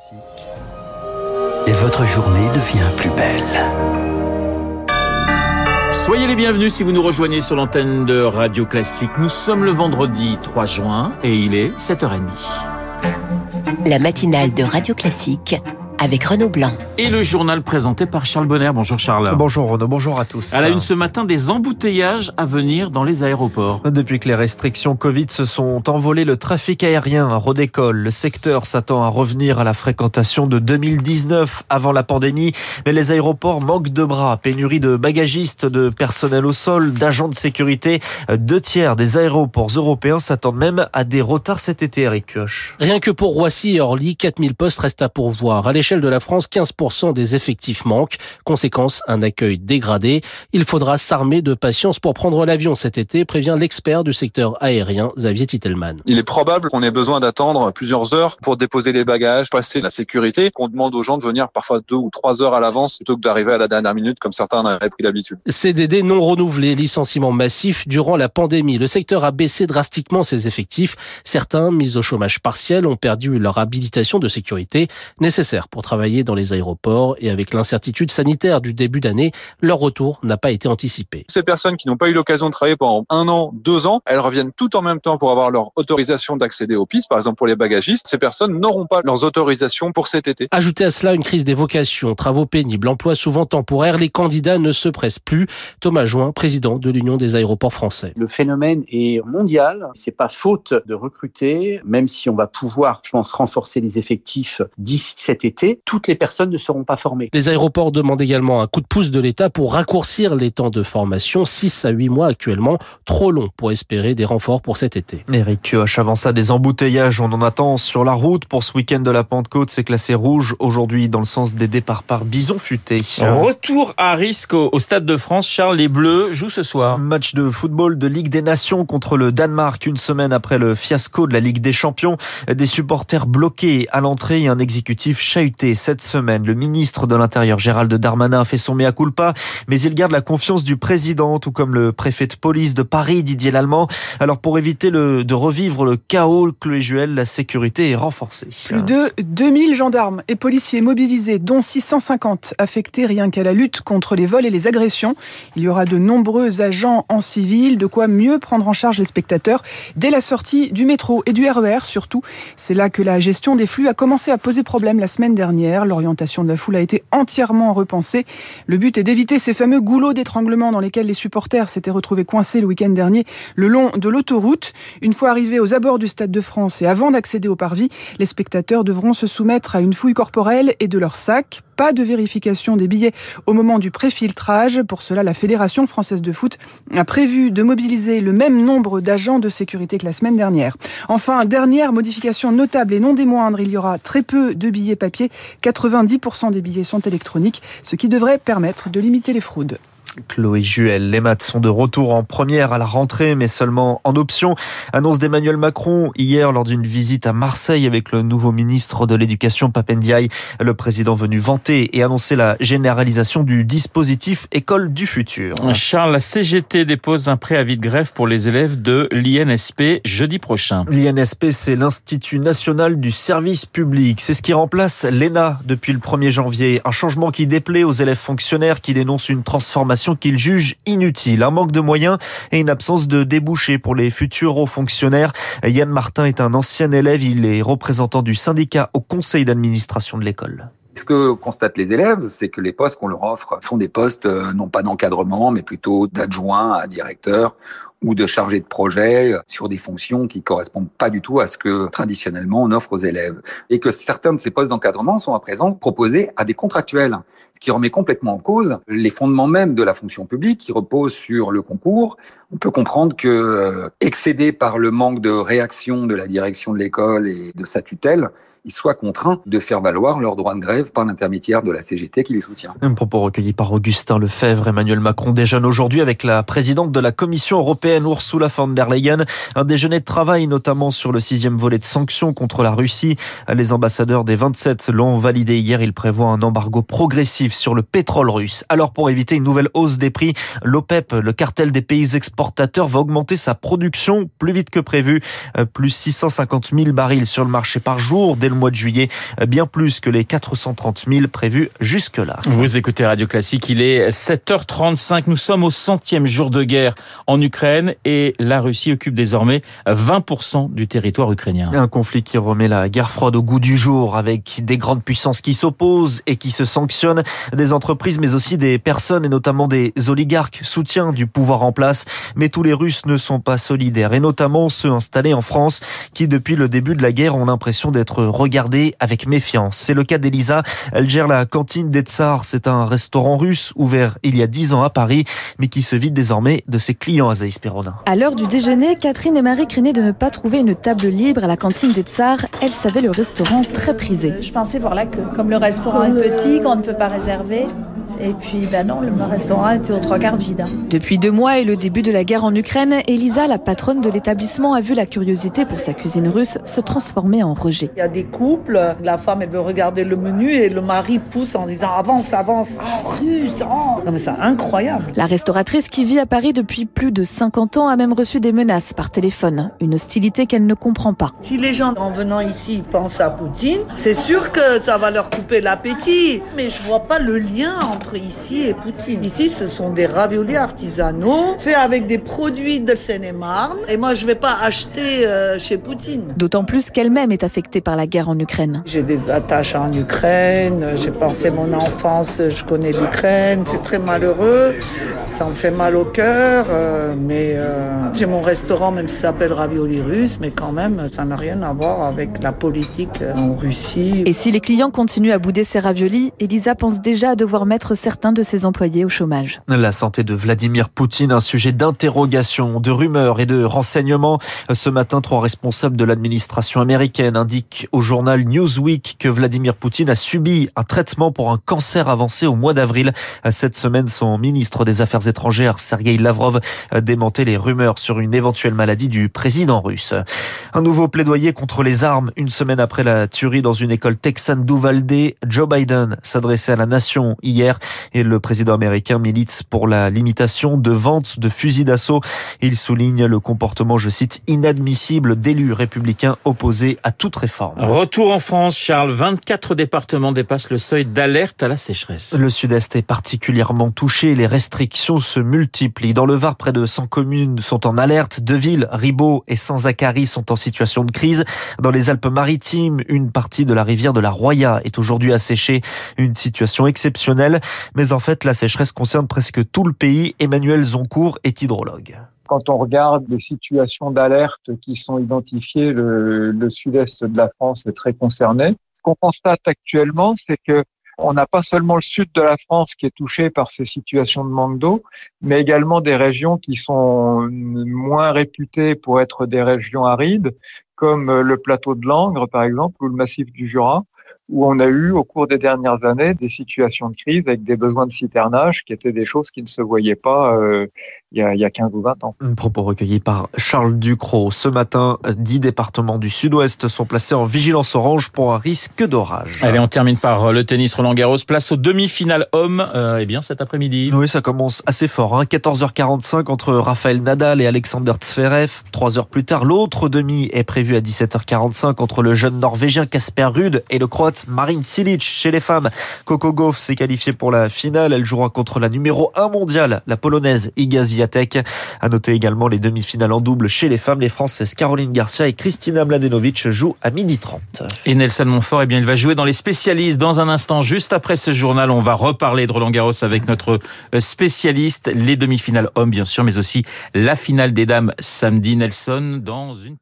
Classique. Et votre journée devient plus belle. Soyez les bienvenus si vous nous rejoignez sur l'antenne de Radio Classique. Nous sommes le vendredi 3 juin et il est 7h30. La matinale de Radio Classique avec Renaud Blanc. Et le journal présenté par Charles Bonner. Bonjour Charles. Bonjour Renaud, bonjour à tous. À la une ce matin, des embouteillages à venir dans les aéroports. Depuis que les restrictions Covid se sont envolées, le trafic aérien redécolle. Le secteur s'attend à revenir à la fréquentation de 2019 avant la pandémie. Mais les aéroports manquent de bras, pénurie de bagagistes, de personnel au sol, d'agents de sécurité. Deux tiers des aéroports européens s'attendent même à des retards cet été, Eric Kioch. Rien que pour Roissy et Orly, 4000 postes restent à pourvoir. À l'échelle de la France, 15% des effectifs manquent. Conséquence, un accueil dégradé. Il faudra s'armer de patience pour prendre l'avion cet été, prévient l'expert du secteur aérien, Xavier Titelman. Il est probable qu'on ait besoin d'attendre plusieurs heures pour déposer les bagages, passer la sécurité, qu'on demande aux gens de venir parfois deux ou trois heures à l'avance plutôt que d'arriver à la dernière minute comme certains en avaient pris l'habitude. CDD non renouvelé, licenciement massif durant la pandémie. Le secteur a baissé drastiquement ses effectifs. Certains, mis au chômage partiel, ont perdu leur habilitation de sécurité nécessaire pour travailler dans les aéroports et avec l'incertitude sanitaire du début d'année, leur retour n'a pas été anticipé. Ces personnes qui n'ont pas eu l'occasion de travailler pendant un an, deux ans, elles reviennent tout en même temps pour avoir leur autorisation d'accéder aux pistes, par exemple pour les bagagistes. Ces personnes n'auront pas leurs autorisations pour cet été. Ajoutez à cela une crise des vocations, travaux pénibles, emplois souvent temporaires, les candidats ne se pressent plus. Thomas Join, président de l'Union des aéroports français. Le phénomène est mondial. C'est pas faute de recruter, même si on va pouvoir, je pense, renforcer les effectifs d'ici cet été. Toutes les personnes ne seront pas formées. Les aéroports demandent également un coup de pouce de l'État pour raccourcir les temps de formation, 6 à 8 mois actuellement, trop long pour espérer des renforts pour cet été. Eric Kioch, avant ça, des embouteillages, on en attend sur la route pour ce week-end de la Pentecôte. C'est classé rouge aujourd'hui dans le sens des départs par Bison Futé. Retour à risque au Stade de France. Charles, les Bleus jouent ce soir. Match de football de Ligue des Nations contre le Danemark une semaine après le fiasco de la Ligue des Champions. Des supporters bloqués à l'entrée et un exécutif chahuté cette semaine. Le ministre de l'Intérieur Gérald Darmanin fait son mea culpa, mais il garde la confiance du président, tout comme le préfet de police de Paris, Didier Lallemand. Alors pour éviter de revivre le chaos, Juel, la sécurité est renforcée. Plus de 2000 gendarmes et policiers mobilisés, dont 650 affectés rien qu'à la lutte contre les vols et les agressions. Il y aura de nombreux agents en civil, de quoi mieux prendre en charge les spectateurs dès la sortie du métro et du RER surtout. C'est là que la gestion des flux a commencé à poser problème la semaine dernière. L'orientation de la foule a été entièrement repensée. Le but est d'éviter ces fameux goulots d'étranglement dans lesquels les supporters s'étaient retrouvés coincés le week-end dernier le long de l'autoroute. Une fois arrivés aux abords du Stade de France et avant d'accéder au parvis, les spectateurs devront se soumettre à une fouille corporelle et de leur sac pas de vérification des billets au moment du préfiltrage. Pour cela, la Fédération française de foot a prévu de mobiliser le même nombre d'agents de sécurité que la semaine dernière. Enfin, dernière modification notable et non des moindres, il y aura très peu de billets papier. 90% des billets sont électroniques, ce qui devrait permettre de limiter les fraudes. Chloé Juel, les maths sont de retour en première à la rentrée, mais seulement en option. Annonce d'Emmanuel Macron hier lors d'une visite à Marseille avec le nouveau ministre de l'Éducation, Papendiaï. Le président venu vanter et annoncer la généralisation du dispositif École du futur. Charles, la CGT dépose un préavis de grève pour les élèves de l'INSP jeudi prochain. L'INSP, c'est l'Institut national du service public. C'est ce qui remplace l'ENA depuis le 1er janvier. Un changement qui déplaît aux élèves fonctionnaires qui dénoncent une transformation qu'il juge inutile. Un manque de moyens et une absence de débouchés pour les futurs hauts fonctionnaires. Yann Martin est un ancien élève. Il est représentant du syndicat au conseil d'administration de l'école. Ce que constatent les élèves, c'est que les postes qu'on leur offre sont des postes non pas d'encadrement, mais plutôt d'adjoint à directeur ou de chargé de projet sur des fonctions qui correspondent pas du tout à ce que traditionnellement on offre aux élèves. Et que certains de ces postes d'encadrement sont à présent proposés à des contractuels, ce qui remet complètement en cause les fondements même de la fonction publique qui repose sur le concours. On peut comprendre que, excédé par le manque de réaction de la direction de l'école et de sa tutelle, ils soient contraints de faire valoir leur droit de grève par l'intermédiaire de la CGT qui les soutient. Un propos recueilli par Augustin Lefebvre. Emmanuel Macron déjeune aujourd'hui avec la présidente de la Commission européenne, Ursula von der Leyen. Un déjeuner de travail, notamment sur le sixième volet de sanctions contre la Russie. Les ambassadeurs des 27 l'ont validé hier. Ils prévoient un embargo progressif sur le pétrole russe. Alors, pour éviter une nouvelle hausse des prix, l'OPEP, le cartel des pays exportateurs, va augmenter sa production plus vite que prévu. Plus 650 000 barils sur le marché par jour dès le mois de juillet, bien plus que les 430 000 prévus jusque-là. Vous écoutez Radio Classique, il est 7h35. Nous sommes au centième jour de guerre en Ukraine et la Russie occupe désormais 20% du territoire ukrainien. Un conflit qui remet la guerre froide au goût du jour avec des grandes puissances qui s'opposent et qui se sanctionnent, des entreprises mais aussi des personnes et notamment des oligarques soutien du pouvoir en place. Mais tous les Russes ne sont pas solidaires et notamment ceux installés en France qui depuis le début de la guerre ont l'impression d'être regardés avec méfiance. C'est le cas d'Elisa. Elle gère la cantine des Tsars. C'est un restaurant russe ouvert il y a dix ans à Paris mais qui se vide désormais de ses clients à À l'heure du déjeuner, Catherine et Marie craignaient de ne pas trouver une table libre à la cantine des Tsars. Elles savaient le restaurant très prisé. Je pensais voir la queue. Comme le restaurant est petit, qu'on ne peut pas réserver, et puis, ben non, le restaurant était aux trois quarts vide. Depuis deux mois et le début de la guerre en Ukraine, Elisa, la patronne de l'établissement, a vu la curiosité pour sa cuisine russe se transformer en rejet. Il y a des couples, la femme, elle veut regarder le menu et le mari pousse en disant avance, avance. Oh, russe, oh. Non, mais c'est incroyable. La restauratrice qui vit à Paris depuis plus de 50 ans a même reçu des menaces par téléphone. Une hostilité qu'elle ne comprend pas. Si les gens, en venant ici, pensent à Poutine, c'est sûr que ça va leur couper l'appétit. Mais je vois pas le lien entre ici et Poutine. Ici, ce sont des raviolis artisanaux faits avec des produits de Seine-et-Marne. Et moi, je ne vais pas acheter euh, chez Poutine. D'autant plus qu'elle-même est affectée par la guerre en Ukraine. J'ai des attaches en Ukraine. J'ai pensé mon enfance, je connais l'Ukraine. C'est très malheureux. Ça me fait mal au cœur. Euh, mais euh, j'ai mon restaurant, même s'il s'appelle Ravioli Russe. Mais quand même, ça n'a rien à voir avec la politique en Russie. Et si les clients continuent à bouder ces raviolis, Elisa pense déjà à devoir mettre certains de ses employés au chômage. La santé de Vladimir Poutine, un sujet d'interrogation, de rumeurs et de renseignements. Ce matin, trois responsables de l'administration américaine indiquent au journal Newsweek que Vladimir Poutine a subi un traitement pour un cancer avancé au mois d'avril. Cette semaine, son ministre des Affaires étrangères, Sergei Lavrov, démentait les rumeurs sur une éventuelle maladie du président russe. Un nouveau plaidoyer contre les armes une semaine après la tuerie dans une école texane d'Uvalde. Joe Biden s'adressait à la nation hier et le président américain milite pour la limitation de vente de fusils d'assaut. Il souligne le comportement, je cite, inadmissible d'élus républicains opposés à toute réforme. Retour en France, Charles. 24 départements dépassent le seuil d'alerte à la sécheresse. Le sud-est est particulièrement touché. Les restrictions se multiplient. Dans le Var, près de 100 communes sont en alerte. Deville, Ribot et Saint-Zacharie sont en situation de crise. Dans les Alpes-Maritimes, une partie de la rivière de la Roya est aujourd'hui asséchée. Une situation exceptionnelle. Mais en fait, la sécheresse concerne presque tout le pays. Emmanuel Zoncourt est hydrologue quand on regarde les situations d'alerte qui sont identifiées, le, sud-est de la France est très concerné. Ce qu'on constate actuellement, c'est que on n'a pas seulement le sud de la France qui est touché par ces situations de manque d'eau, mais également des régions qui sont moins réputées pour être des régions arides, comme le plateau de Langres, par exemple, ou le massif du Jura, où on a eu au cours des dernières années des situations de crise avec des besoins de citernage qui étaient des choses qui ne se voyaient pas euh, il, y a, il y a 15 ou 20 ans. Un propos recueilli par Charles Ducrot. Ce matin, 10 départements du sud-ouest sont placés en vigilance orange pour un risque d'orage. Allez, on termine par le tennis Roland Garros. Place aux demi-finales hommes euh, eh bien, cet après-midi. Oui, ça commence assez fort. Hein. 14h45 entre Raphaël Nadal et Alexander Zverev. Trois heures plus tard, l'autre demi est prévu à 17h45 entre le jeune Norvégien Casper Ruud et le Croate Marine Silic. Chez les femmes, Coco Gauff s'est qualifiée pour la finale. Elle jouera contre la numéro 1 mondiale, la polonaise Iga Swiatek. À noter également les demi-finales en double chez les femmes. Les Françaises Caroline Garcia et Kristina Mladenovic jouent à midi 30. Et Nelson Montfort, eh bien, il va jouer dans les spécialistes dans un instant. Juste après ce journal, on va reparler de Roland Garros avec notre euh, spécialiste. Les demi-finales hommes, bien sûr, mais aussi la finale des dames samedi. Nelson dans une